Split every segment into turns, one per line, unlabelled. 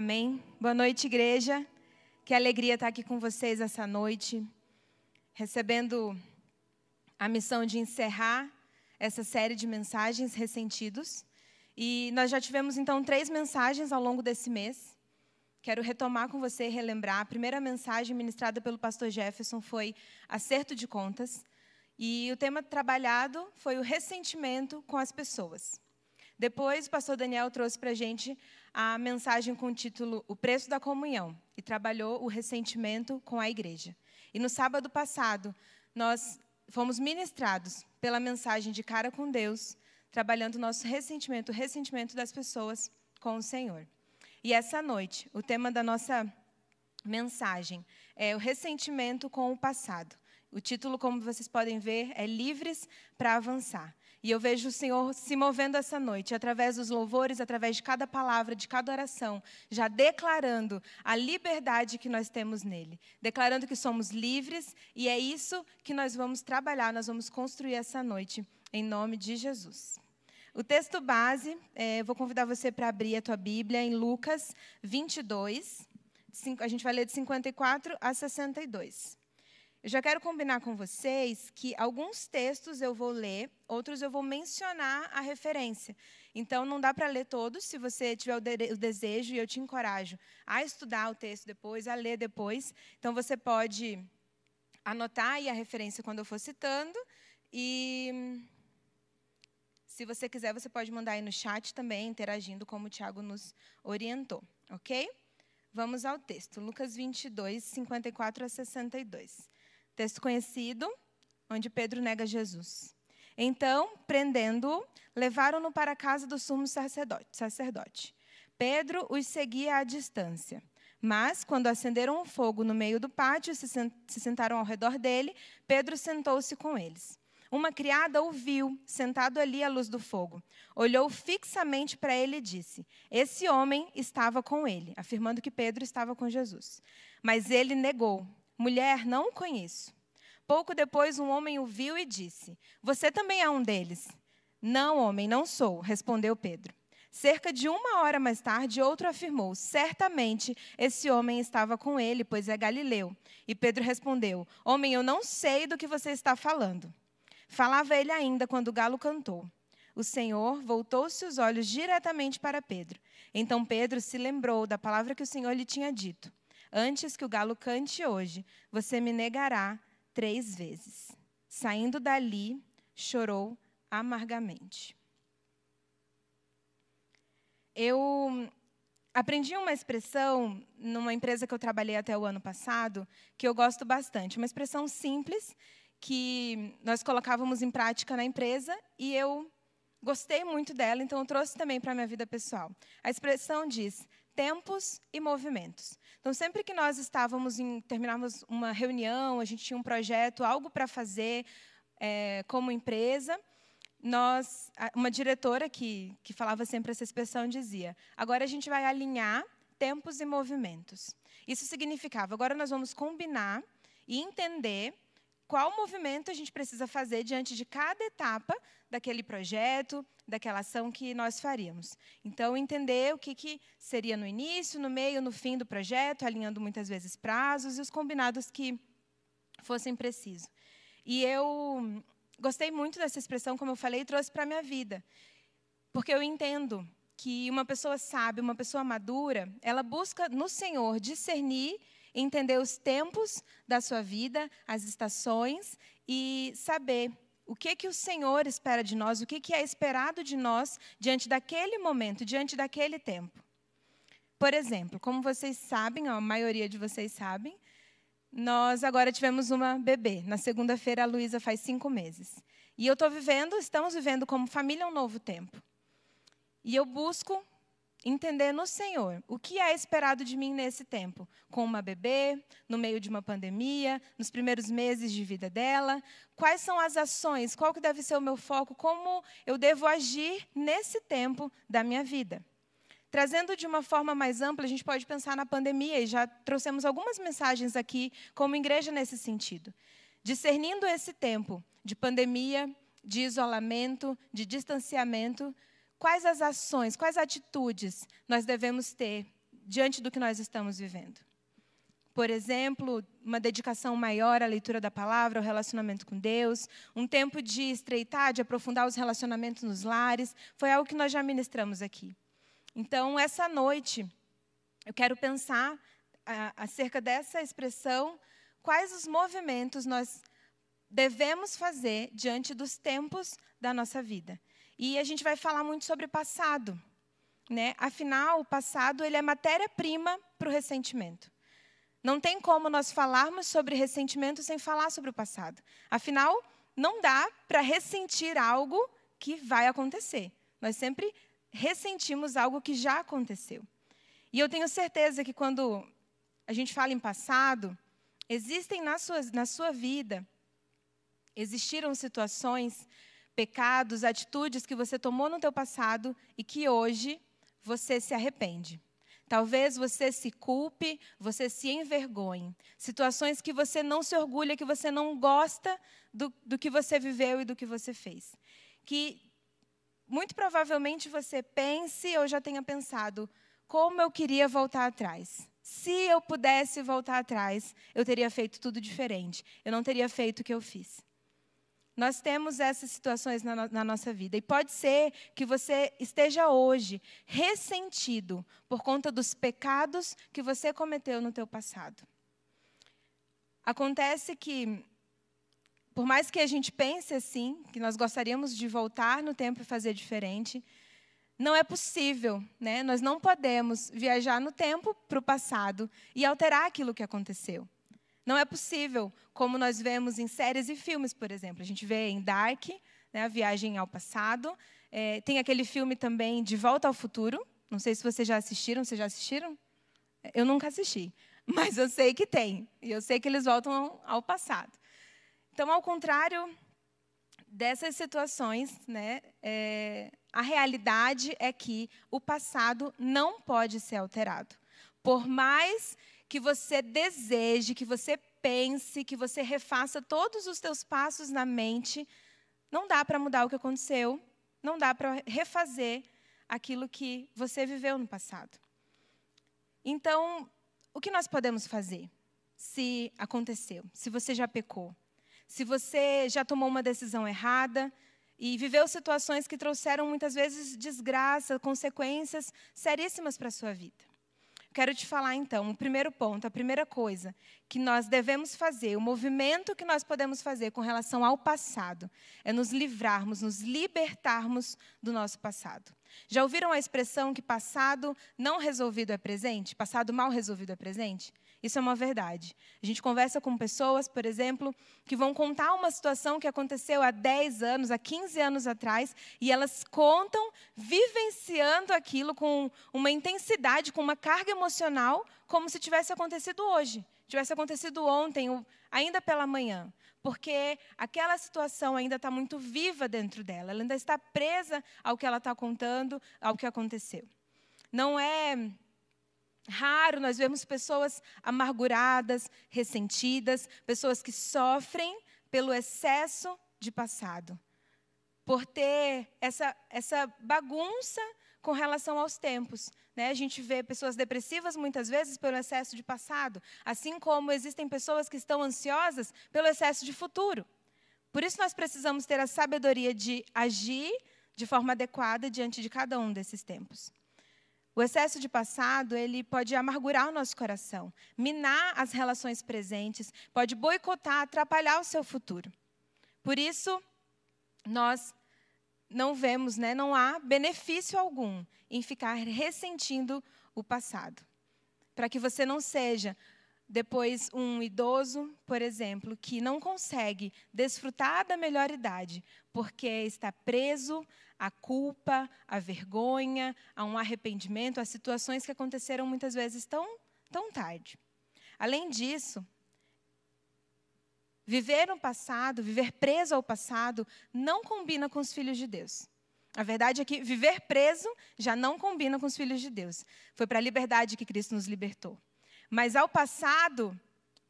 Amém. Boa noite, igreja. Que alegria estar aqui com vocês essa noite, recebendo a missão de encerrar essa série de mensagens ressentidos. E nós já tivemos então três mensagens ao longo desse mês. Quero retomar com você e relembrar. A primeira mensagem ministrada pelo pastor Jefferson foi acerto de contas. E o tema trabalhado foi o ressentimento com as pessoas. Depois, o pastor Daniel trouxe para a gente a mensagem com o título O Preço da Comunhão e trabalhou o ressentimento com a igreja. E no sábado passado, nós fomos ministrados pela mensagem de cara com Deus, trabalhando o nosso ressentimento, o ressentimento das pessoas com o Senhor. E essa noite, o tema da nossa mensagem é o ressentimento com o passado. O título, como vocês podem ver, é Livres para Avançar. E eu vejo o Senhor se movendo essa noite, através dos louvores, através de cada palavra, de cada oração, já declarando a liberdade que nós temos nele, declarando que somos livres, e é isso que nós vamos trabalhar, nós vamos construir essa noite, em nome de Jesus. O texto base, é, vou convidar você para abrir a tua Bíblia em Lucas 22, a gente vai ler de 54 a 62. Eu já quero combinar com vocês que alguns textos eu vou ler, outros eu vou mencionar a referência. Então, não dá para ler todos, se você tiver o, de o, desejo, e eu te encorajo a estudar o texto depois, a ler depois. Então, você pode anotar aí a referência quando eu for citando. E, se você quiser, você pode mandar aí no chat também, interagindo, como o Tiago nos orientou. Ok? Vamos ao texto. Lucas 22, 54 a 62. Texto conhecido, onde Pedro nega Jesus. Então, prendendo-o, levaram-no para a casa do sumo sacerdote. Pedro os seguia à distância. Mas, quando acenderam um fogo no meio do pátio e se sentaram ao redor dele, Pedro sentou-se com eles. Uma criada o viu, sentado ali à luz do fogo. Olhou fixamente para ele e disse: Esse homem estava com ele, afirmando que Pedro estava com Jesus. Mas ele negou: Mulher, não o conheço. Pouco depois, um homem o viu e disse: Você também é um deles. Não, homem, não sou, respondeu Pedro. Cerca de uma hora mais tarde, outro afirmou: Certamente esse homem estava com ele, pois é galileu. E Pedro respondeu: Homem, eu não sei do que você está falando. Falava ele ainda quando o galo cantou. O Senhor voltou-se os olhos diretamente para Pedro. Então Pedro se lembrou da palavra que o Senhor lhe tinha dito: Antes que o galo cante hoje, você me negará três vezes. Saindo dali, chorou amargamente. Eu aprendi uma expressão numa empresa que eu trabalhei até o ano passado, que eu gosto bastante. Uma expressão simples que nós colocávamos em prática na empresa e eu gostei muito dela, então eu trouxe também para a minha vida pessoal. A expressão diz: tempos e movimentos. Então, sempre que nós estávamos em terminávamos uma reunião, a gente tinha um projeto, algo para fazer é, como empresa, nós, uma diretora que, que falava sempre essa expressão dizia: agora a gente vai alinhar tempos e movimentos. Isso significava, agora nós vamos combinar e entender qual movimento a gente precisa fazer diante de cada etapa daquele projeto, daquela ação que nós faríamos. Então, entender o que, que seria no início, no meio, no fim do projeto, alinhando muitas vezes prazos e os combinados que fossem precisos. E eu gostei muito dessa expressão, como eu falei, e trouxe para a minha vida. Porque eu entendo que uma pessoa sábia, uma pessoa madura, ela busca no Senhor discernir entender os tempos da sua vida, as estações e saber o que que o Senhor espera de nós, o que que é esperado de nós diante daquele momento, diante daquele tempo. Por exemplo, como vocês sabem, a maioria de vocês sabem, nós agora tivemos uma bebê. Na segunda-feira, a Luísa faz cinco meses. E eu estou vivendo, estamos vivendo como família um novo tempo. E eu busco entender no Senhor o que é esperado de mim nesse tempo, com uma bebê, no meio de uma pandemia, nos primeiros meses de vida dela, quais são as ações, qual que deve ser o meu foco, como eu devo agir nesse tempo da minha vida. Trazendo de uma forma mais ampla, a gente pode pensar na pandemia, e já trouxemos algumas mensagens aqui como igreja nesse sentido. Discernindo esse tempo de pandemia, de isolamento, de distanciamento, quais as ações, quais atitudes nós devemos ter diante do que nós estamos vivendo. Por exemplo, uma dedicação maior à leitura da palavra, ao relacionamento com Deus, um tempo de estreitar, de aprofundar os relacionamentos nos lares, foi algo que nós já ministramos aqui. Então, essa noite, eu quero pensar a, acerca dessa expressão, quais os movimentos nós devemos fazer diante dos tempos da nossa vida. E a gente vai falar muito sobre passado. Né? Afinal, o passado ele é matéria-prima para o ressentimento. Não tem como nós falarmos sobre ressentimento sem falar sobre o passado. Afinal, não dá para ressentir algo que vai acontecer. Nós sempre ressentimos algo que já aconteceu. E eu tenho certeza que quando a gente fala em passado, existem na sua, na sua vida, existiram situações, pecados, atitudes que você tomou no teu passado e que hoje você se arrepende. Talvez você se culpe, você se envergonhe. Situações que você não se orgulha, que você não gosta do, do que você viveu e do que você fez. Que muito provavelmente você pense ou já tenha pensado, como eu queria voltar atrás. Se eu pudesse voltar atrás, eu teria feito tudo diferente. Eu não teria feito o que eu fiz. Nós temos essas situações na, na, nossa vida. E pode ser que você esteja hoje ressentido por conta dos pecados que você cometeu no teu passado. Acontece que, por mais que a gente pense assim, que nós gostaríamos de voltar no tempo e fazer diferente, não é possível, né? Nós não podemos viajar no tempo para o passado e alterar aquilo que aconteceu. Não é possível, como nós vemos em séries e filmes, por exemplo. A gente vê em Dark, né, a viagem ao passado. É, tem aquele filme também De Volta ao Futuro. Não sei se vocês já assistiram. Vocês já assistiram? Eu nunca assisti, mas eu sei que tem. E eu sei que eles voltam ao passado. Então, ao contrário dessas situações, né, é, a realidade é que o passado não pode ser alterado. Por mais que você deseje, que você pense, que você refaça todos os teus passos na mente, não dá para mudar o que aconteceu, não dá para refazer aquilo que você viveu no passado. Então, o que nós podemos fazer se aconteceu, se você já pecou, se você já tomou uma decisão errada e viveu situações que trouxeram muitas vezes desgraça, consequências seríssimas para a sua vida? Quero te falar então, o primeiro ponto, a primeira coisa que nós devemos fazer, o movimento que nós podemos fazer com relação ao passado, é nos livrarmos, nos libertarmos do nosso passado. Já ouviram a expressão que passado não resolvido é presente? Passado mal resolvido é presente? Isso é uma verdade. A gente conversa com pessoas, por exemplo, que vão contar uma situação que aconteceu há 10 anos, há 15 anos atrás, e elas contam vivenciando aquilo com uma intensidade, com uma carga emocional, como se tivesse acontecido hoje, tivesse acontecido ontem, ainda pela manhã. Porque aquela situação ainda está muito viva dentro dela, ela ainda está presa ao que ela está contando, ao que aconteceu. Não é raro nós vemos pessoas amarguradas, ressentidas, pessoas que sofrem pelo excesso de passado, por ter essa, essa bagunça com relação aos tempos. Né? A gente vê pessoas depressivas muitas vezes pelo excesso de passado, assim como existem pessoas que estão ansiosas pelo excesso de futuro. Por isso nós precisamos ter a sabedoria de agir de forma adequada diante de cada um desses tempos. O excesso de passado, ele pode amargurar o nosso coração, minar as relações presentes, pode boicotar, atrapalhar o seu futuro. Por isso, nós não vemos, né, não há benefício algum em ficar ressentindo o passado. Para que você não seja depois um idoso, por exemplo, que não consegue desfrutar da melhor idade, porque está preso à culpa, à vergonha, a um arrependimento, a situações que aconteceram muitas vezes tão, tão tarde. Além disso, viver no passado, viver preso ao passado, não combina com os filhos de Deus. A verdade é que viver preso já não combina com os filhos de Deus. Foi para a liberdade que Cristo nos libertou. Mas ao passado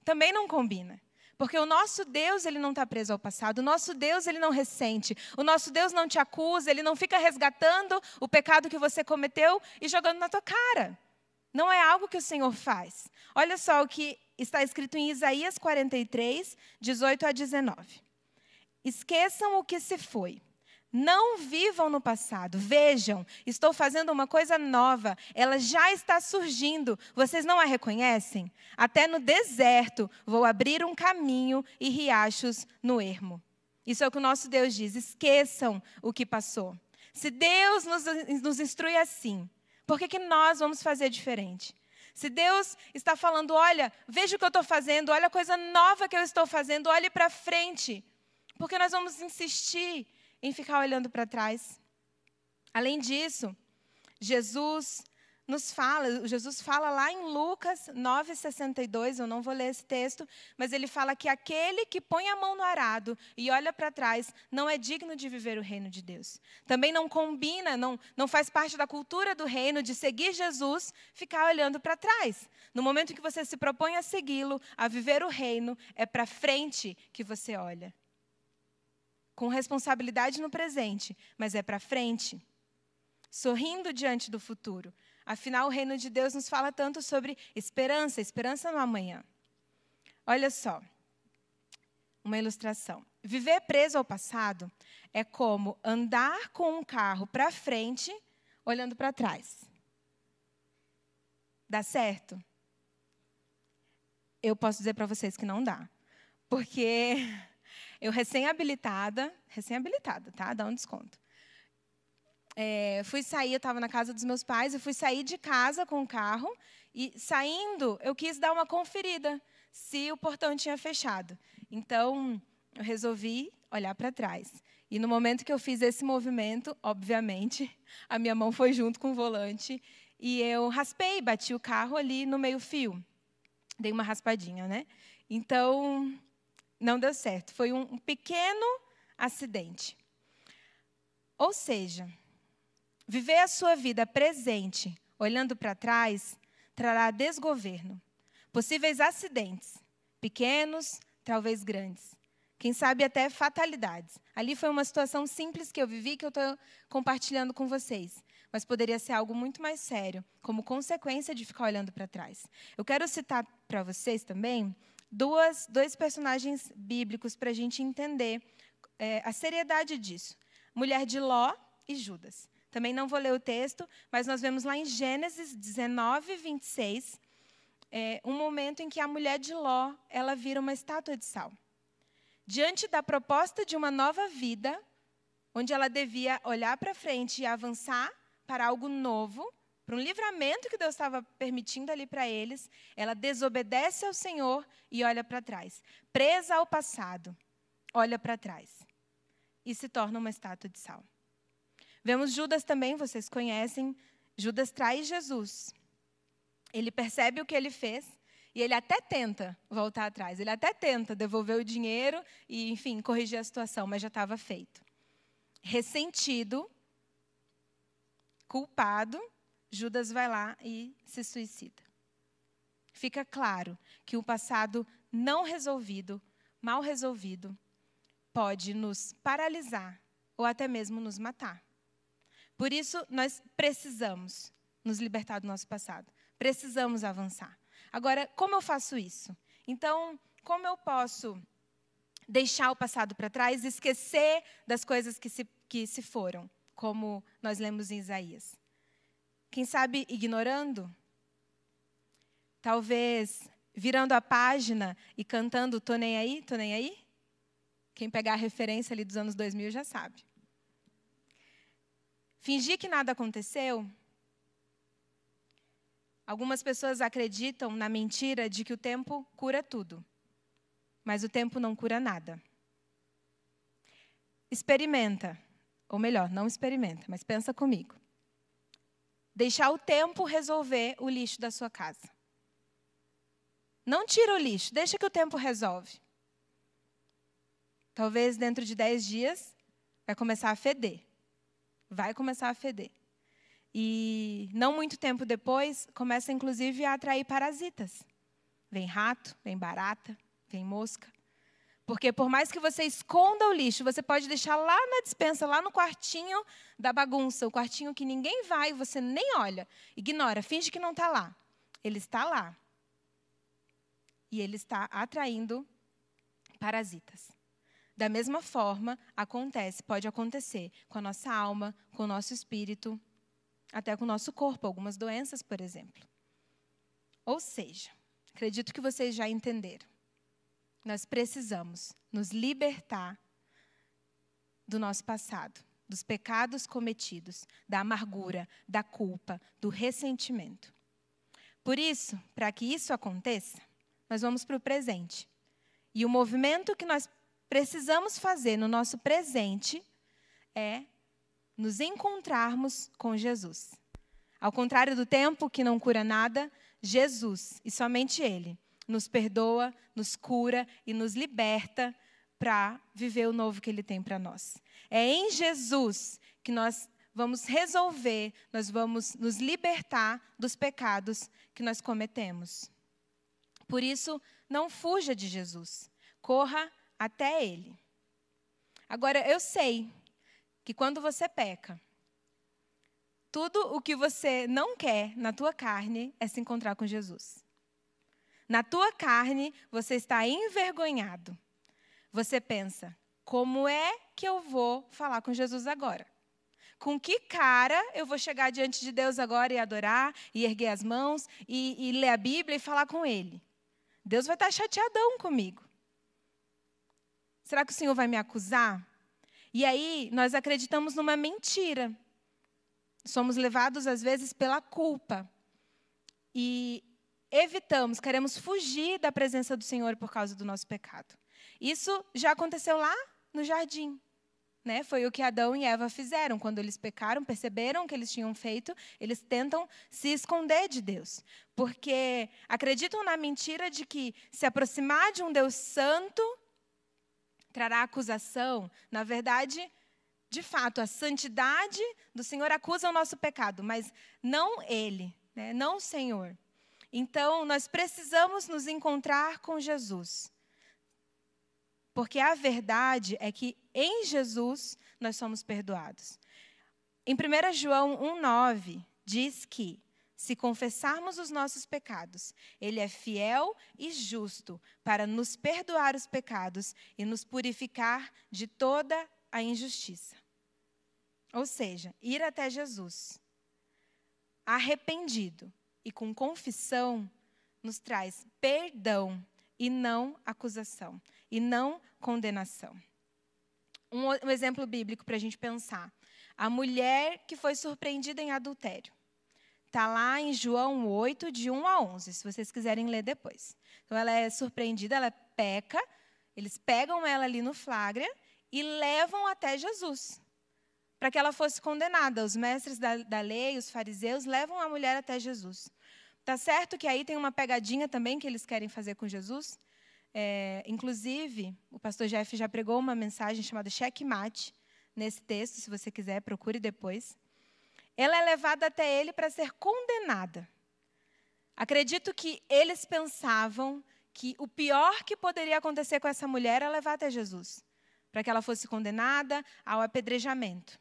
também não combina. Porque o nosso Deus, ele não está preso ao passado. O nosso Deus, ele não ressente. O nosso Deus não te acusa, ele não fica resgatando o pecado que você cometeu e jogando na tua cara. Não é algo que o Senhor faz. Olha só o que está escrito em Isaías 43, 18 a 19. Esqueçam o que se foi. Não vivam no passado. Vejam, estou fazendo uma coisa nova. Ela já está surgindo. Vocês não a reconhecem? Até no deserto vou abrir um caminho e riachos no ermo. Isso é o que o nosso Deus diz. Esqueçam o que passou. Se Deus nos, nos instrui assim, por que, que nós vamos fazer diferente? Se Deus está falando, olha, veja o que eu estou fazendo, olha a coisa nova que eu estou fazendo, olhe para frente. Porque nós vamos insistir em ficar olhando para trás. Além disso, Jesus nos fala, Jesus fala lá em Lucas 9,62, eu não vou ler esse texto, mas ele fala que aquele que põe a mão no arado e olha para trás não é digno de viver o reino de Deus. Também não combina, não, não faz parte da cultura do reino de seguir Jesus, ficar olhando para trás. No momento que você se propõe a segui-lo, a viver o reino, é para frente que você olha. Com responsabilidade no presente, mas é para frente. Sorrindo diante do futuro. Afinal, o reino de Deus nos fala tanto sobre esperança, esperança no amanhã. Olha só, uma ilustração. Viver preso ao passado é como andar com um carro para frente, olhando para trás. Dá certo? Eu posso dizer para vocês que não dá. Porque eu recém-habilitada, recém-habilitada, tá? Dá um desconto é, fui sair, eu estava na casa dos meus pais, eu fui sair de casa com o carro e saindo, eu quis dar uma conferida se o portão tinha fechado. Então, eu resolvi olhar para trás. E no momento que eu fiz esse movimento, obviamente, a minha mão foi junto com o volante e eu raspei, bati o carro ali no meio-fio. Dei uma raspadinha, né? Então, não deu certo. Foi um pequeno acidente. Ou seja, Viver a sua vida presente, olhando para trás, trará desgoverno, possíveis acidentes, pequenos, talvez grandes. Quem sabe até fatalidades. Ali foi uma situação simples que eu vivi que eu estou compartilhando com vocês. Mas poderia ser algo muito mais sério, como consequência de ficar olhando para trás. Eu quero citar para vocês também duas, dois personagens bíblicos para a gente entender é, a seriedade disso: mulher de Ló e Judas. Também não vou ler o texto, mas nós vemos lá em Gênesis 19, 26, é, um momento em que a mulher de Ló ela vira uma estátua de sal. Diante da proposta de uma nova vida, onde ela devia olhar para frente e avançar para algo novo, para um livramento que Deus estava permitindo ali para eles, ela desobedece ao Senhor e olha para trás. Presa ao passado, olha para trás e se torna uma estátua de sal. Vemos Judas também, vocês conhecem. Judas traz Jesus. Ele percebe o que ele fez e ele até tenta voltar atrás. Ele até tenta devolver o dinheiro e, enfim, corrigir a situação, mas já estava feito. Ressentido, culpado, Judas vai lá e se suicida. Fica claro que o passado não resolvido, mal resolvido, pode nos paralisar ou até mesmo nos matar. Por isso, nós precisamos nos libertar do nosso passado. Precisamos avançar. Agora, como eu faço isso? Então, como eu posso deixar o passado para trás, esquecer das coisas que se, que se foram, como nós lemos em Isaías? Quem sabe ignorando? Talvez virando a página e cantando Tô nem aí, tô nem aí? Quem pegar a referência ali dos anos 2000 já sabe. Fingir que nada aconteceu. Algumas pessoas acreditam na mentira de que o tempo cura tudo, mas o tempo não cura nada. Experimenta, ou melhor, não experimenta, mas pensa comigo. Deixar o tempo resolver o lixo da sua casa. Não tira o lixo, deixa que o tempo resolve. Talvez dentro de 10 dias vai começar a feder vai começar a feder. E não muito tempo depois, começa inclusive a atrair parasitas. Vem rato, vem barata, vem mosca. Porque por mais que você esconda o lixo, você pode deixar lá na dispensa, lá no quartinho da bagunça, o quartinho que ninguém vai, você nem olha, ignora, finge que não está lá. Ele está lá. E ele está atraindo parasitas. Da mesma forma, acontece, pode acontecer com a nossa alma, com o nosso espírito, até com o nosso corpo, algumas doenças, por exemplo. Ou seja, acredito que vocês já entenderam. Nós precisamos nos libertar do nosso passado, dos pecados cometidos, da amargura, da culpa, do ressentimento. Por isso, para que isso aconteça, nós vamos para o presente. E o movimento que nós precisamos fazer no nosso presente é nos encontrarmos com Jesus. Ao contrário do tempo que não cura nada, Jesus, e somente Ele, nos perdoa, nos cura e nos liberta para viver o novo que Ele tem para nós. É em Jesus que nós vamos resolver, nós vamos nos libertar dos pecados que nós cometemos. Por isso, não fuja de Jesus, corra até Ele. Agora, eu sei que quando você peca, tudo o que você não quer na tua carne é se encontrar com Jesus. Na tua carne, você está envergonhado. Você pensa: como é que eu vou falar com Jesus agora? Com que cara eu vou chegar diante de Deus agora e adorar, e erguer as mãos, e, e ler a Bíblia e falar com Ele? Deus vai estar chateadão comigo. Será que o Senhor vai me acusar? E aí, nós acreditamos numa mentira. Somos levados, às vezes, pela culpa. E evitamos, queremos fugir da presença do Senhor por causa do nosso pecado. Isso já aconteceu lá no jardim. Né? Foi o que Adão e Eva fizeram. Quando eles pecaram, perceberam o que eles tinham feito, eles tentam se esconder de Deus. Porque acreditam na mentira de que se aproximar de um Deus santo trará acusação. Na verdade, de fato, a santidade do Senhor acusa o nosso pecado, mas não Ele, né? não o Senhor. Então, nós precisamos nos encontrar com Jesus. Porque a verdade é que em Jesus nós somos perdoados. Em 1 João 1,9 diz que, se confessarmos os nossos pecados, Ele é fiel e justo para nos perdoar os pecados e nos purificar de toda a injustiça. Ou seja, ir até Jesus, arrependido e com confissão, nos traz perdão e não acusação, e não condenação. Um, um exemplo bíblico para a gente pensar. A mulher que foi surpreendida em adultério. Está lá em João 8, de 1 a 11, se vocês quiserem ler depois. Então, ela é surpreendida, ela peca, eles pegam ela ali no flagra e levam até Jesus, para que ela fosse condenada. Os mestres da, da lei, os fariseus, levam a mulher até Jesus. Tá certo que aí tem uma pegadinha também que eles querem fazer com Jesus? É, inclusive, o pastor Jeff já pregou uma mensagem chamada Checkmate nesse texto, se você quiser, procure depois. Ela é levada até ele para ser condenada. Acredito que eles pensavam que o pior que poderia acontecer com essa mulher era levar até Jesus, para que ela fosse condenada ao apedrejamento,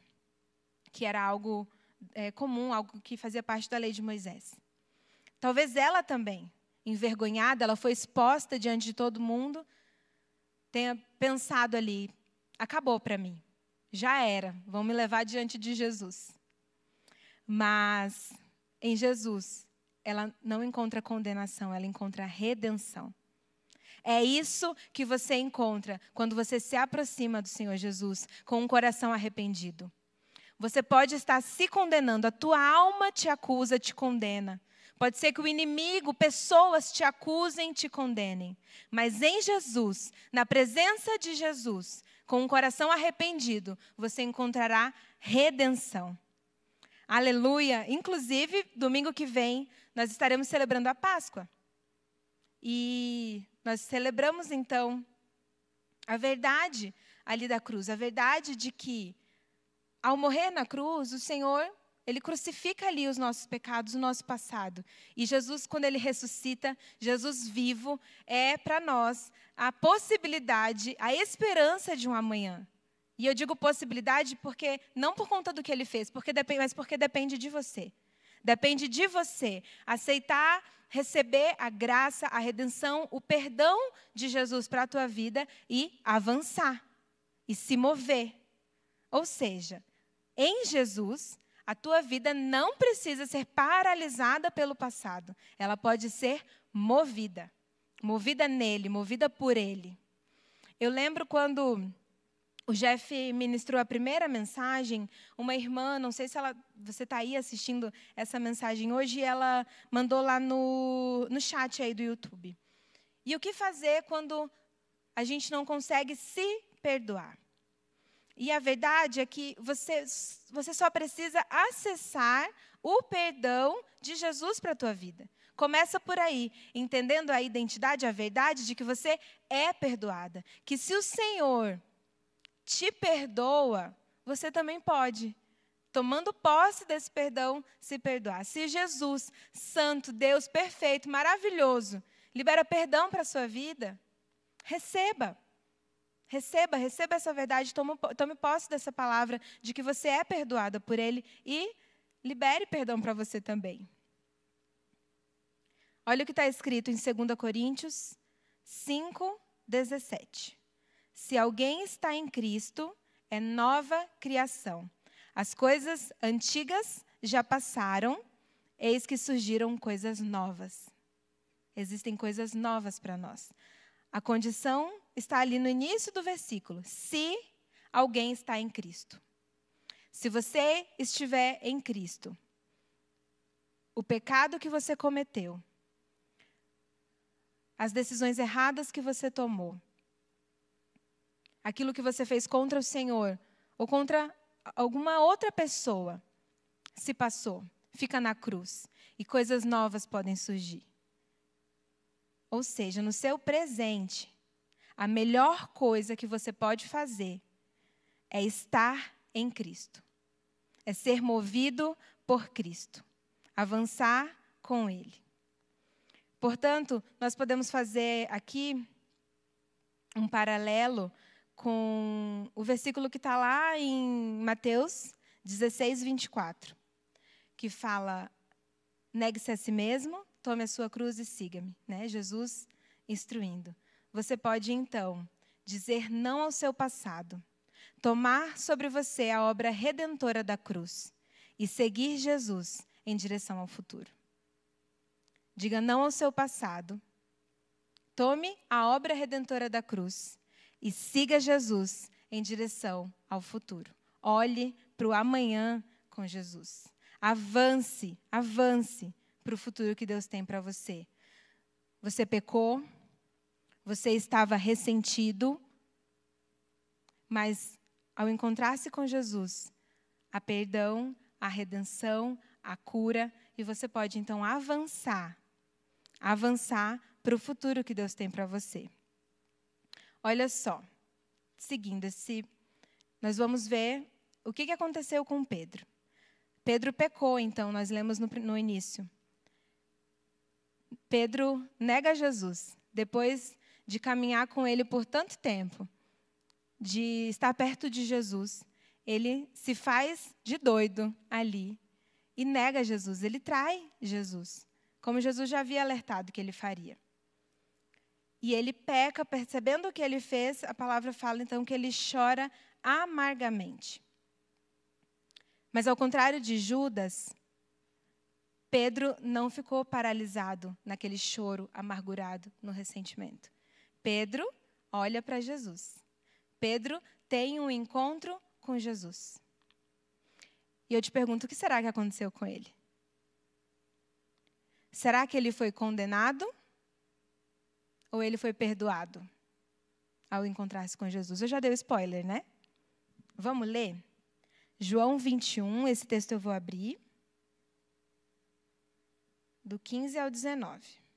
que era algo é, comum, algo que fazia parte da lei de Moisés. Talvez ela também envergonhada, ela foi exposta diante de todo mundo, tenha pensado ali: acabou para mim, já era, vão me levar diante de Jesus. Mas em Jesus, ela não encontra condenação, ela encontra redenção. É isso que você encontra quando você se aproxima do Senhor Jesus com um coração arrependido. Você pode estar se condenando, a tua alma te acusa, te condena. Pode ser que o inimigo, pessoas te acusem, te condenem. Mas em Jesus, na presença de Jesus, com um coração arrependido, você encontrará redenção. Aleluia! Inclusive, domingo que vem, nós estaremos celebrando a Páscoa. E nós celebramos então a verdade ali da cruz, a verdade de que ao morrer na cruz, o Senhor ele crucifica ali os nossos pecados, o nosso passado. E Jesus, quando ele ressuscita, Jesus vivo, é para nós a possibilidade, a esperança de um amanhã. E eu digo possibilidade porque não por conta do que ele fez, porque depende, mas porque depende de você. Depende de você aceitar, receber a graça, a redenção, o perdão de Jesus para a tua vida e avançar e se mover. Ou seja, em Jesus, a tua vida não precisa ser paralisada pelo passado. Ela pode ser movida. Movida nele, movida por ele. Eu lembro quando o Jeff ministrou a primeira mensagem, uma irmã, não sei se ela, você está aí assistindo essa mensagem hoje, ela mandou lá no, no chat aí do YouTube. E o que fazer quando a gente não consegue se perdoar? E a verdade é que você, você só precisa acessar o perdão de Jesus para a tua vida. Começa por aí, entendendo a identidade, a verdade de que você é perdoada. Que se o Senhor te perdoa, você também pode. Tomando posse desse perdão, se perdoar. Se Jesus, Santo, Deus perfeito, maravilhoso, libera perdão para a sua vida, receba. Receba, receba essa verdade, tome, tome posse dessa palavra de que você é perdoada por Ele e libere perdão para você também. Olha o que está escrito em 2 Coríntios 5, 17. Se alguém está em Cristo, é nova criação. As coisas antigas já passaram, eis que surgiram coisas novas. Existem coisas novas para nós. A condição está ali no início do versículo. Se alguém está em Cristo. Se você estiver em Cristo, o pecado que você cometeu, as decisões erradas que você tomou, aquilo que você fez contra o Senhor ou contra alguma outra pessoa, se passou, fica na cruz e coisas novas podem surgir. Ou seja, no seu presente, a melhor coisa que você pode fazer é estar em Cristo. É ser movido por Cristo. Avançar com Ele. Portanto, nós podemos fazer aqui um paralelo com o versículo que está lá em Mateus 16, 24, que fala: negue-se a si mesmo, tome a sua cruz e siga-me. Né? Jesus instruindo. Você pode, então, dizer não ao seu passado, tomar sobre você a obra redentora da cruz e seguir Jesus em direção ao futuro. Diga não ao seu passado, tome a obra redentora da cruz e siga Jesus em direção ao futuro. Olhe para o amanhã com Jesus. Avance, avance para o futuro que Deus tem para você. Você pecou, você estava ressentido, mas ao encontrar-se com Jesus, há perdão, a redenção, a cura, e você pode então avançar, avançar para o futuro que Deus tem para você. Olha só, seguindo esse, nós vamos ver o que aconteceu com Pedro. Pedro pecou, então, nós lemos no, no início. Pedro nega Jesus. Depois de caminhar com ele por tanto tempo, de estar perto de Jesus, ele se faz de doido ali e nega Jesus, ele trai Jesus, como Jesus já havia alertado que ele faria. E ele peca, percebendo o que ele fez, a palavra fala então que ele chora amargamente. Mas ao contrário de Judas, Pedro não ficou paralisado naquele choro amargurado, no ressentimento. Pedro olha para Jesus. Pedro tem um encontro com Jesus. E eu te pergunto, o que será que aconteceu com ele? Será que ele foi condenado? Ou ele foi perdoado ao encontrar-se com Jesus? Eu já dei o spoiler, né? Vamos ler? João 21, esse texto eu vou abrir. Do 15 ao 19.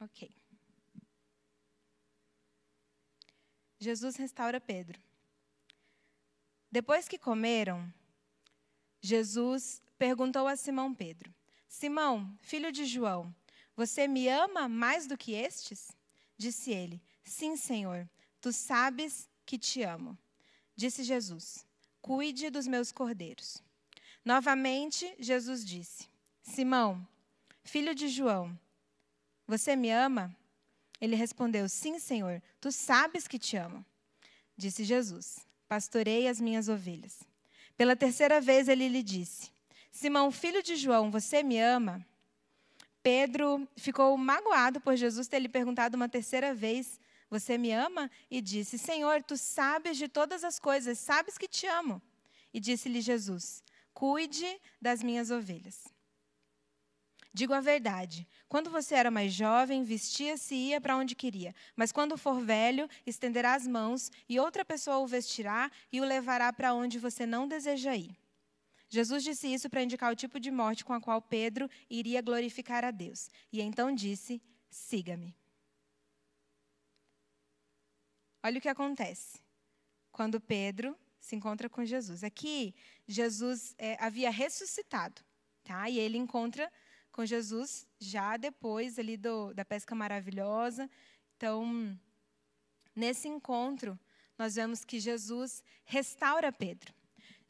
Ok. Jesus restaura Pedro. Depois que comeram, Jesus perguntou a Simão Pedro: Simão, filho de João, você me ama mais do que estes? Disse ele: Sim, Senhor, tu sabes que te amo. Disse Jesus: Cuide dos meus cordeiros. Novamente, Jesus disse: Simão, filho de João, você me ama? Ele respondeu: Sim, Senhor, tu sabes que te amo. Disse Jesus: Pastorei as minhas ovelhas. Pela terceira vez ele lhe disse: Simão, filho de João, você me ama? Pedro ficou magoado por Jesus ter lhe perguntado uma terceira vez: Você me ama? E disse: Senhor, tu sabes de todas as coisas, sabes que te amo. E disse-lhe Jesus: Cuide das minhas ovelhas. Digo a verdade: quando você era mais jovem, vestia-se e ia para onde queria. Mas quando for velho, estenderá as mãos e outra pessoa o vestirá e o levará para onde você não deseja ir. Jesus disse isso para indicar o tipo de morte com a qual Pedro iria glorificar a Deus. E então disse: Siga-me. Olha o que acontece quando Pedro se encontra com Jesus. Aqui, Jesus é, havia ressuscitado, tá? E ele encontra com Jesus já depois ali do, da pesca maravilhosa. Então, nesse encontro, nós vemos que Jesus restaura Pedro.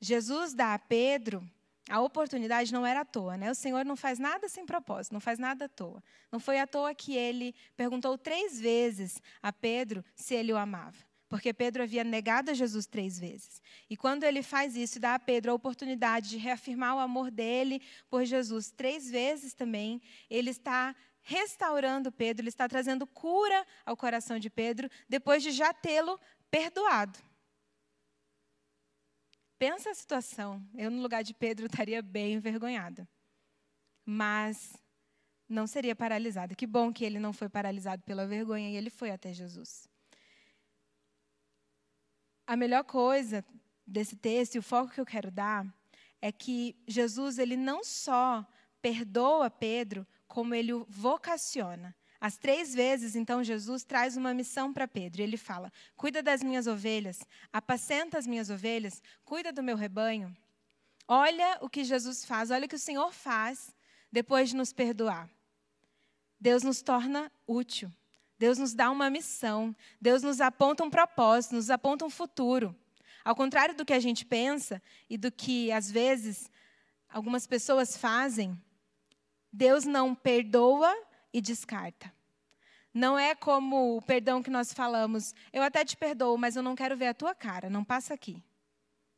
Jesus dá a Pedro a oportunidade não era à toa, né? O Senhor não faz nada sem propósito, não faz nada à toa. Não foi à toa que ele perguntou três vezes a Pedro se ele o amava porque Pedro havia negado a Jesus três vezes. E quando ele faz isso dá a Pedro a oportunidade de reafirmar o amor dele por Jesus três vezes também, ele está restaurando Pedro, ele está trazendo cura ao coração de Pedro, depois de já tê-lo perdoado. Pensa a situação. Eu, no lugar de Pedro, estaria bem envergonhada. Mas não seria paralisada. Que bom que ele não foi paralisado pela vergonha e ele foi até Jesus a melhor coisa desse texto e o foco que eu quero dar é que Jesus ele não só perdoa Pedro, como ele o vocaciona. As três vezes, então, Jesus traz uma missão para Pedro. Ele fala: Cuida das minhas ovelhas, apacenta as minhas ovelhas, cuida do meu rebanho. Olha o que Jesus faz, olha o que o Senhor faz depois de nos perdoar. Deus nos torna útil. Deus nos dá uma missão, Deus nos aponta um propósito, nos aponta um futuro. Ao contrário do que a gente pensa e do que, às vezes, algumas pessoas fazem, Deus não perdoa e descarta. Não é como o perdão que nós falamos, eu até te perdoo, mas eu não quero ver a tua cara, não passa aqui.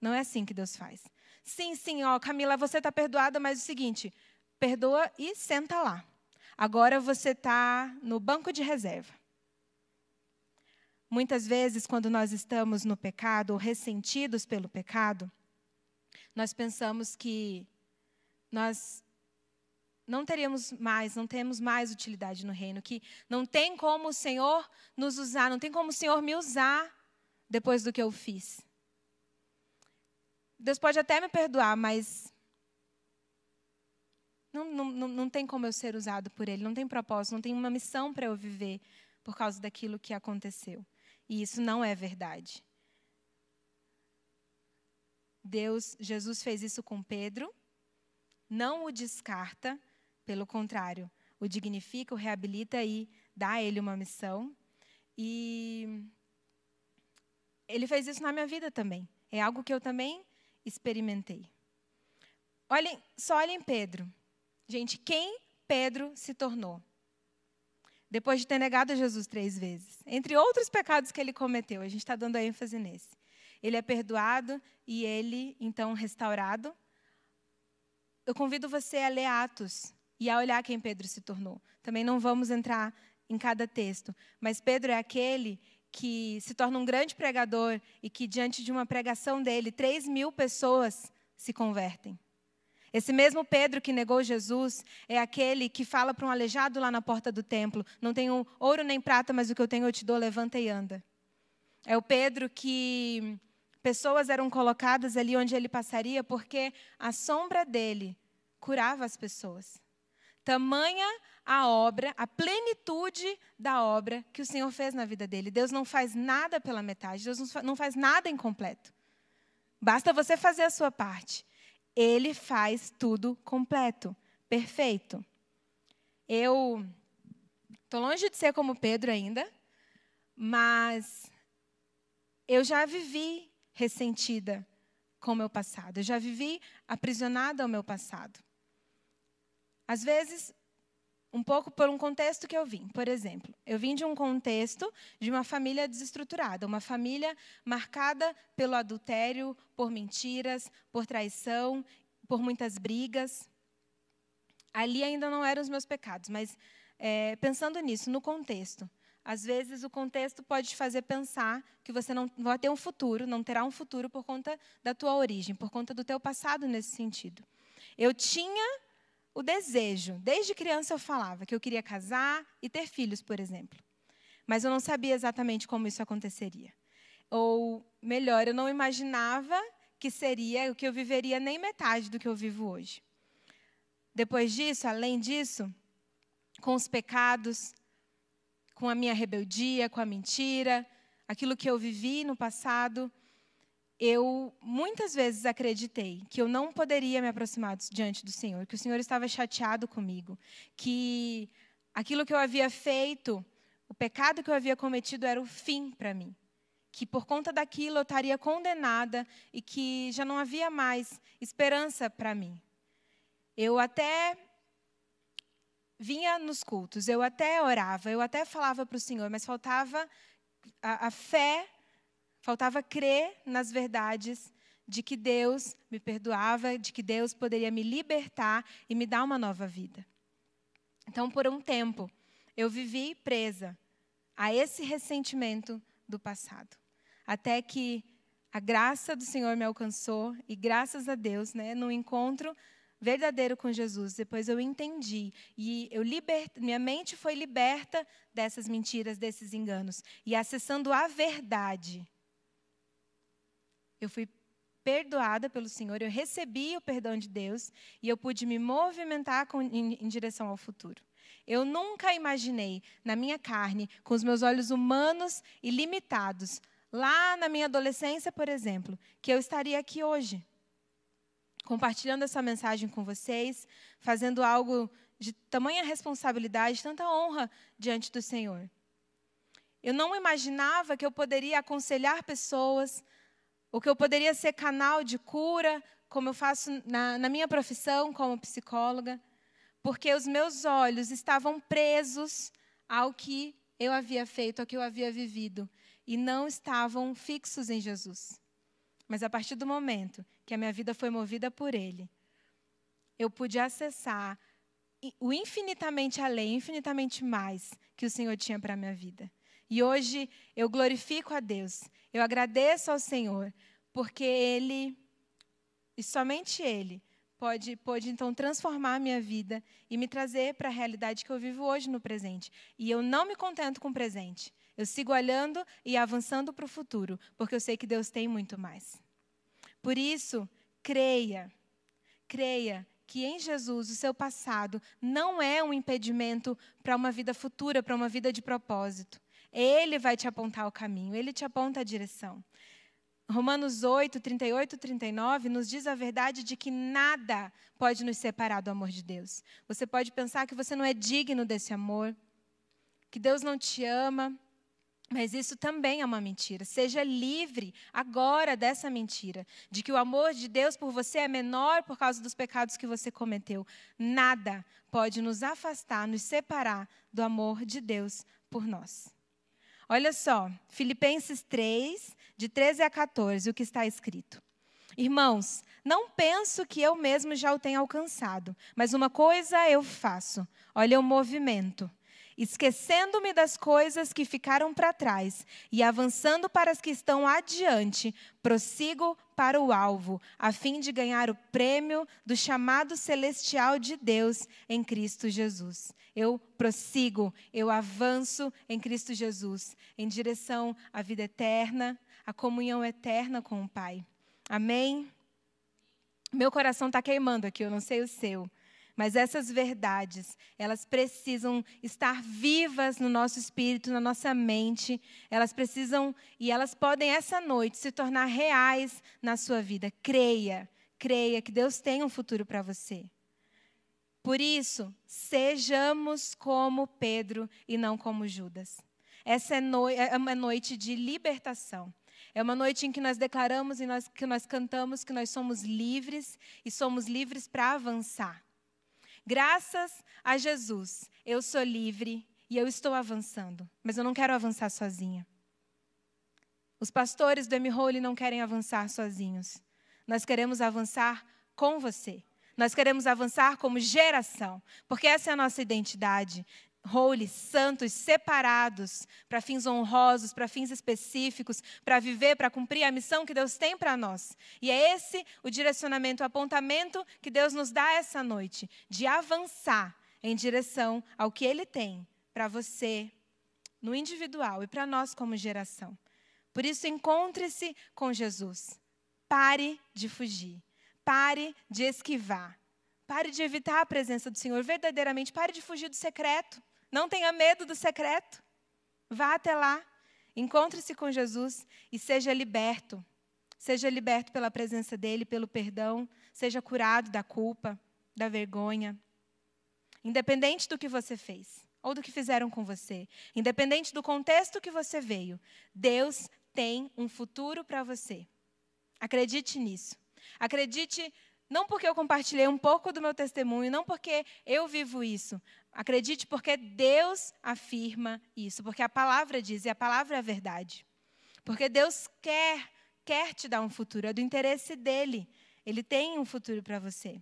Não é assim que Deus faz. Sim, sim, ó, Camila, você está perdoada, mas é o seguinte, perdoa e senta lá. Agora você está no banco de reserva. Muitas vezes, quando nós estamos no pecado ou ressentidos pelo pecado, nós pensamos que nós não teríamos mais, não temos mais utilidade no reino, que não tem como o Senhor nos usar, não tem como o Senhor me usar depois do que eu fiz. Deus pode até me perdoar, mas não, não, não tem como eu ser usado por Ele, não tem propósito, não tem uma missão para eu viver por causa daquilo que aconteceu. E isso não é verdade. Deus, Jesus fez isso com Pedro, não o descarta, pelo contrário, o dignifica, o reabilita e dá a ele uma missão. E ele fez isso na minha vida também. É algo que eu também experimentei. Olhem, só olhem Pedro. Gente, quem Pedro se tornou? Depois de ter negado Jesus três vezes. Entre outros pecados que ele cometeu, a gente está dando ênfase nesse. Ele é perdoado e ele, então, restaurado. Eu convido você a ler Atos e a olhar quem Pedro se tornou. Também não vamos entrar em cada texto, mas Pedro é aquele que se torna um grande pregador e que, diante de uma pregação dele, três mil pessoas se convertem. Esse mesmo Pedro que negou Jesus é aquele que fala para um aleijado lá na porta do templo: Não tenho ouro nem prata, mas o que eu tenho eu te dou, levanta e anda. É o Pedro que pessoas eram colocadas ali onde ele passaria porque a sombra dele curava as pessoas. Tamanha a obra, a plenitude da obra que o Senhor fez na vida dele. Deus não faz nada pela metade, Deus não faz nada incompleto. Basta você fazer a sua parte. Ele faz tudo completo, perfeito. Eu estou longe de ser como Pedro ainda, mas eu já vivi ressentida com o meu passado, eu já vivi aprisionada ao meu passado. Às vezes, um pouco por um contexto que eu vim. Por exemplo, eu vim de um contexto de uma família desestruturada, uma família marcada pelo adultério, por mentiras, por traição, por muitas brigas. Ali ainda não eram os meus pecados, mas é, pensando nisso, no contexto, às vezes o contexto pode te fazer pensar que você não vai ter um futuro, não terá um futuro por conta da tua origem, por conta do teu passado nesse sentido. Eu tinha o desejo. Desde criança eu falava que eu queria casar e ter filhos, por exemplo. Mas eu não sabia exatamente como isso aconteceria. Ou, melhor, eu não imaginava que seria o que eu viveria nem metade do que eu vivo hoje. Depois disso, além disso, com os pecados, com a minha rebeldia, com a mentira, aquilo que eu vivi no passado, eu muitas vezes acreditei que eu não poderia me aproximar diante do Senhor, que o Senhor estava chateado comigo, que aquilo que eu havia feito, o pecado que eu havia cometido era o fim para mim, que por conta daquilo eu estaria condenada e que já não havia mais esperança para mim. Eu até vinha nos cultos, eu até orava, eu até falava para o Senhor, mas faltava a, a fé Faltava crer nas verdades de que Deus me perdoava, de que Deus poderia me libertar e me dar uma nova vida. Então, por um tempo, eu vivi presa a esse ressentimento do passado. Até que a graça do Senhor me alcançou e graças a Deus, né, no encontro verdadeiro com Jesus, depois eu entendi e eu liber... minha mente foi liberta dessas mentiras, desses enganos e acessando a verdade eu fui perdoada pelo Senhor, eu recebi o perdão de Deus e eu pude me movimentar com, em, em direção ao futuro. Eu nunca imaginei, na minha carne, com os meus olhos humanos e limitados, lá na minha adolescência, por exemplo, que eu estaria aqui hoje, compartilhando essa mensagem com vocês, fazendo algo de tamanha responsabilidade, tanta honra diante do Senhor. Eu não imaginava que eu poderia aconselhar pessoas, o que eu poderia ser canal de cura, como eu faço na, na minha profissão como psicóloga, porque os meus olhos estavam presos ao que eu havia feito, ao que eu havia vivido, e não estavam fixos em Jesus. Mas a partir do momento que a minha vida foi movida por Ele, eu pude acessar o infinitamente além, infinitamente mais que o Senhor tinha para a minha vida. E hoje eu glorifico a Deus, eu agradeço ao Senhor, porque Ele, e somente Ele, pode, pode então transformar a minha vida e me trazer para a realidade que eu vivo hoje no presente. E eu não me contento com o presente. Eu sigo olhando e avançando para o futuro, porque eu sei que Deus tem muito mais. Por isso, creia, creia que em Jesus o seu passado não é um impedimento para uma vida futura, para uma vida de propósito. Ele vai te apontar o caminho, ele te aponta a direção. Romanos 8, 38 e 39 nos diz a verdade de que nada pode nos separar do amor de Deus. Você pode pensar que você não é digno desse amor, que Deus não te ama, mas isso também é uma mentira. Seja livre agora dessa mentira, de que o amor de Deus por você é menor por causa dos pecados que você cometeu. Nada pode nos afastar, nos separar do amor de Deus por nós. Olha só, Filipenses 3, de 13 a 14, o que está escrito. Irmãos, não penso que eu mesmo já o tenha alcançado, mas uma coisa eu faço. Olha o movimento esquecendo-me das coisas que ficaram para trás e avançando para as que estão adiante, prossigo para o alvo, a fim de ganhar o prêmio do chamado celestial de Deus em Cristo Jesus. Eu prossigo, eu avanço em Cristo Jesus, em direção à vida eterna, à comunhão eterna com o Pai. Amém? Meu coração está queimando aqui, eu não sei o seu. Mas essas verdades, elas precisam estar vivas no nosso espírito, na nossa mente. Elas precisam e elas podem essa noite se tornar reais na sua vida. Creia, creia que Deus tem um futuro para você. Por isso, sejamos como Pedro e não como Judas. Essa é, no, é uma noite de libertação. É uma noite em que nós declaramos e nós, que nós cantamos que nós somos livres e somos livres para avançar. Graças a Jesus, eu sou livre e eu estou avançando, mas eu não quero avançar sozinha. Os pastores do M-Hole não querem avançar sozinhos. Nós queremos avançar com você. Nós queremos avançar como geração, porque essa é a nossa identidade holy, santos, separados para fins honrosos, para fins específicos, para viver, para cumprir a missão que Deus tem para nós. E é esse o direcionamento, o apontamento que Deus nos dá essa noite, de avançar em direção ao que Ele tem para você, no individual e para nós como geração. Por isso, encontre-se com Jesus. Pare de fugir. Pare de esquivar. Pare de evitar a presença do Senhor. Verdadeiramente, pare de fugir do secreto. Não tenha medo do secreto. Vá até lá, encontre-se com Jesus e seja liberto. Seja liberto pela presença dele, pelo perdão, seja curado da culpa, da vergonha. Independente do que você fez ou do que fizeram com você, independente do contexto que você veio, Deus tem um futuro para você. Acredite nisso. Acredite não porque eu compartilhei um pouco do meu testemunho, não porque eu vivo isso. Acredite porque Deus afirma isso, porque a palavra diz, e a palavra é a verdade. Porque Deus quer, quer te dar um futuro, é do interesse dele. Ele tem um futuro para você.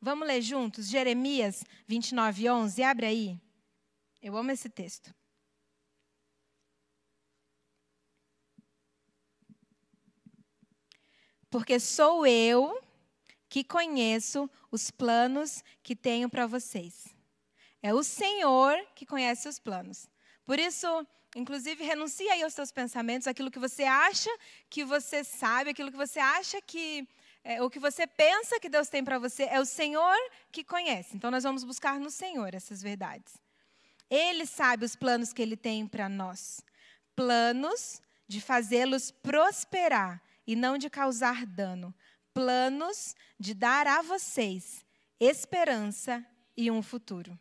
Vamos ler juntos Jeremias 29, 11. Abre aí. Eu amo esse texto. Porque sou eu que conheço os planos que tenho para vocês. É o Senhor que conhece os planos. Por isso, inclusive, renuncie aí aos seus pensamentos, aquilo que você acha que você sabe, aquilo que você acha que. É, o que você pensa que Deus tem para você, é o Senhor que conhece. Então, nós vamos buscar no Senhor essas verdades. Ele sabe os planos que Ele tem para nós planos de fazê-los prosperar e não de causar dano, planos de dar a vocês esperança e um futuro.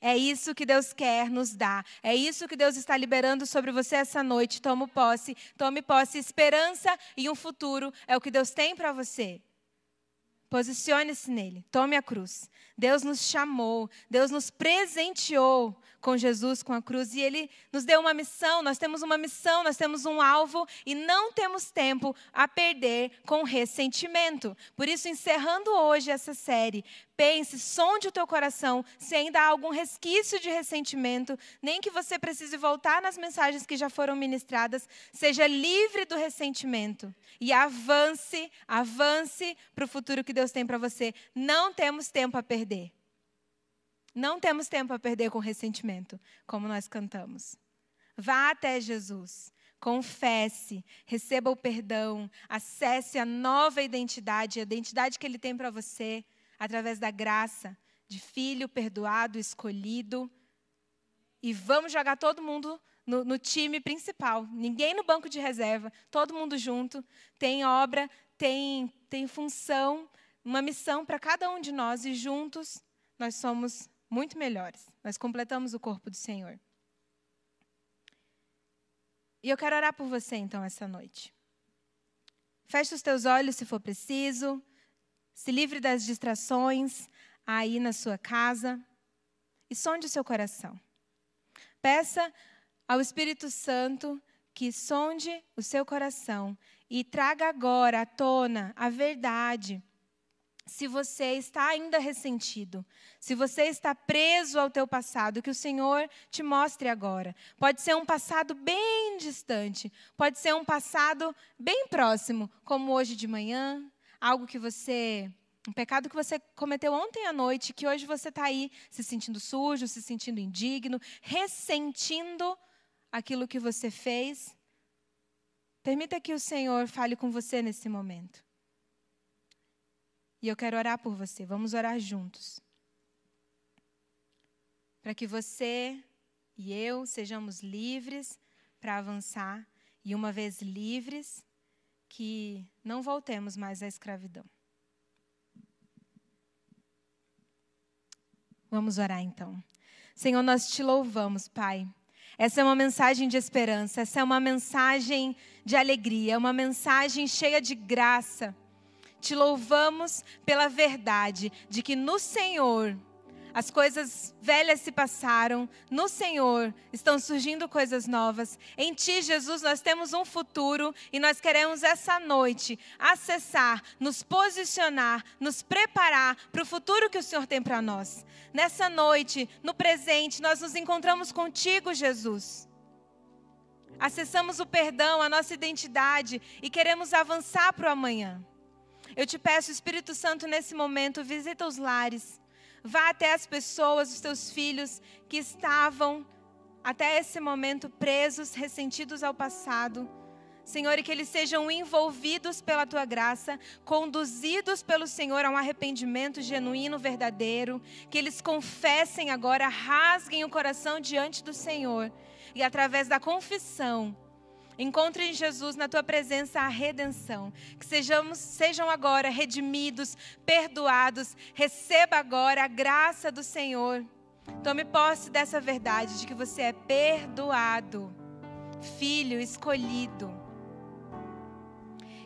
É isso que Deus quer nos dar. É isso que Deus está liberando sobre você essa noite. Tome posse, tome posse. Esperança e um futuro é o que Deus tem para você. Posicione-se nele. Tome a cruz. Deus nos chamou, Deus nos presenteou com Jesus, com a cruz, e Ele nos deu uma missão. Nós temos uma missão, nós temos um alvo e não temos tempo a perder com ressentimento. Por isso, encerrando hoje essa série, pense, sonde o teu coração se ainda há algum resquício de ressentimento, nem que você precise voltar nas mensagens que já foram ministradas, seja livre do ressentimento e avance, avance para o futuro que Deus tem para você. Não temos tempo a perder. Não temos tempo a perder com ressentimento, como nós cantamos. Vá até Jesus, confesse, receba o perdão, acesse a nova identidade, a identidade que Ele tem para você, através da graça de filho perdoado, escolhido. E vamos jogar todo mundo no, no, time principal. Ninguém no banco de reserva, todo mundo junto. Tem obra, tem, tem função, uma missão para cada um de nós e juntos nós somos muito melhores. Nós completamos o corpo do Senhor. E eu quero orar por você então essa noite. Feche os teus olhos se for preciso. Se livre das distrações aí na sua casa. E sonde o seu coração. Peça ao Espírito Santo que sonde o seu coração e traga agora à tona a verdade se você está ainda ressentido, se você está preso ao teu passado, que o Senhor te mostre agora. Pode ser um passado bem distante, pode ser um passado bem próximo, como hoje de manhã, algo que você um pecado que você cometeu ontem à noite, que hoje você está aí se sentindo sujo, se sentindo indigno, ressentindo aquilo que você fez. Permita que o Senhor fale com você nesse momento. E eu quero orar por você. Vamos orar juntos. Para que você e eu sejamos livres para avançar e, uma vez livres, que não voltemos mais à escravidão. Vamos orar então. Senhor, nós te louvamos, Pai. Essa é uma mensagem de esperança, essa é uma mensagem de alegria, é uma mensagem cheia de graça. Te louvamos pela verdade de que no Senhor as coisas velhas se passaram, no Senhor estão surgindo coisas novas. Em Ti, Jesus, nós temos um futuro e nós queremos essa noite acessar, nos posicionar, nos preparar para o futuro que o Senhor tem para nós. Nessa noite, no presente, nós nos encontramos contigo, Jesus. Acessamos o perdão, a nossa identidade e queremos avançar para o amanhã. Eu te peço, Espírito Santo, nesse momento, visita os lares. Vá até as pessoas, os teus filhos que estavam até esse momento presos, ressentidos ao passado. Senhor, e que eles sejam envolvidos pela tua graça, conduzidos pelo Senhor a um arrependimento genuíno, verdadeiro, que eles confessem agora, rasguem o coração diante do Senhor e através da confissão Encontre em Jesus, na tua presença, a redenção. Que sejamos, sejam agora redimidos, perdoados. Receba agora a graça do Senhor. Tome posse dessa verdade de que você é perdoado, filho escolhido.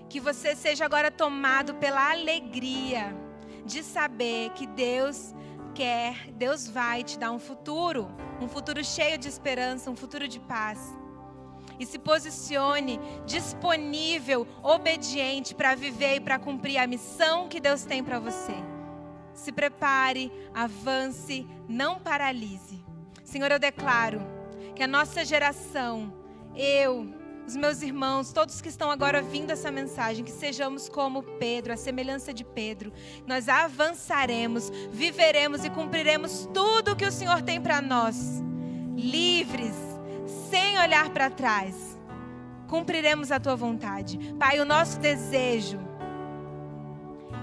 Que você seja agora tomado pela alegria de saber que Deus quer, Deus vai te dar um futuro, um futuro cheio de esperança, um futuro de paz e se posicione disponível, obediente para viver e para cumprir a missão que Deus tem para você. Se prepare, avance, não paralise. Senhor, eu declaro que a nossa geração, eu, os meus irmãos, todos que estão agora vindo essa mensagem, que sejamos como Pedro, a semelhança de Pedro. Nós avançaremos, viveremos e cumpriremos tudo o que o Senhor tem para nós. Livres, olhar para trás, cumpriremos a tua vontade. Pai, o nosso desejo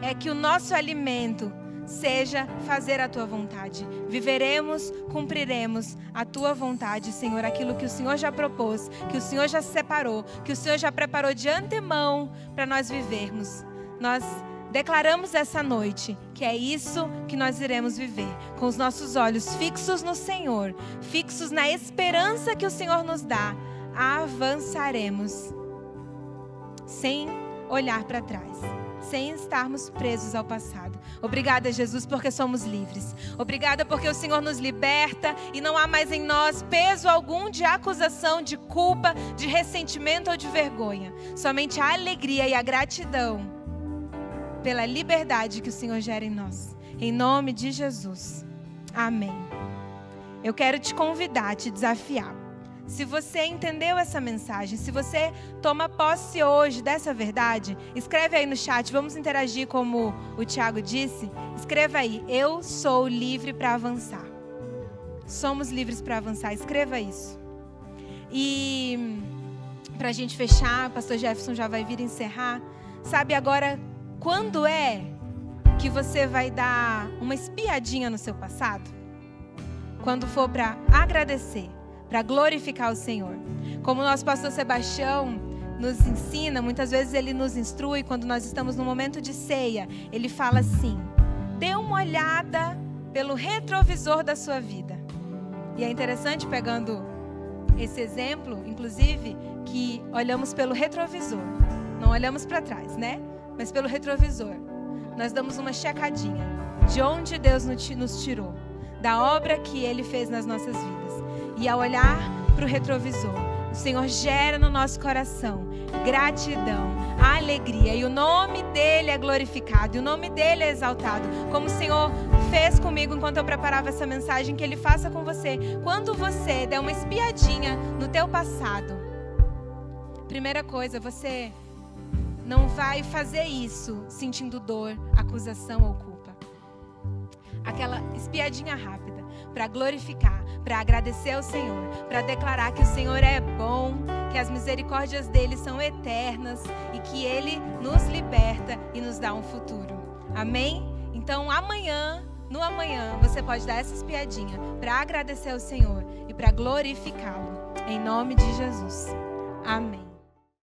é que o nosso alimento seja fazer a tua vontade. Viveremos, cumpriremos a tua vontade, Senhor, aquilo que o Senhor já propôs, que o Senhor já separou, que o Senhor já preparou de antemão para nós vivermos. Nós declaramos essa noite que é isso que nós iremos viver, com os nossos olhos fixos no Senhor, fixos na esperança que o Senhor nos dá, avançaremos sem olhar para trás, sem estarmos presos ao passado. Obrigada, Jesus, porque somos livres. Obrigada porque o Senhor nos liberta e não há mais em nós peso algum de acusação, de culpa, de ressentimento ou de vergonha. Somente a alegria e a gratidão pela liberdade que o Senhor gera em nós. Em nome de Jesus. Amém. Eu quero te convidar, te desafiar. Se você entendeu essa mensagem, se você toma posse hoje dessa verdade, escreve aí no chat, vamos interagir como o Tiago disse. Escreva aí, eu sou livre para avançar. Somos livres para avançar, escreva isso. E para a gente fechar, o pastor Jefferson já vai vir encerrar. Sabe agora quando é que você vai dar uma espiadinha no seu passado? Quando for para agradecer, para glorificar o Senhor. Como o nosso pastor Sebastião nos ensina, muitas vezes ele nos instrui quando nós estamos no momento de ceia. Ele fala assim: dê uma olhada pelo retrovisor da sua vida. E é interessante pegando esse exemplo, inclusive, que olhamos pelo retrovisor, não olhamos para trás, né? Mas pelo retrovisor. Nós damos uma checadinha de onde Deus nos tirou, da obra que Ele fez nas nossas vidas. E ao olhar para o retrovisor, o Senhor gera no nosso coração gratidão, alegria, e o nome dEle é glorificado, e o nome dEle é exaltado, como o Senhor fez comigo enquanto eu preparava essa mensagem, que Ele faça com você. Quando você der uma espiadinha no teu passado, primeira coisa, você não vai fazer isso sentindo dor, acusação ou culpa. Aquela espiadinha rápida para glorificar, para agradecer ao Senhor, para declarar que o Senhor é bom, que as misericórdias dele são eternas e que ele nos liberta e nos dá um futuro. Amém? Então amanhã, no amanhã, você pode dar essa espiadinha para agradecer ao Senhor e para glorificá-lo. Em nome de Jesus. Amém.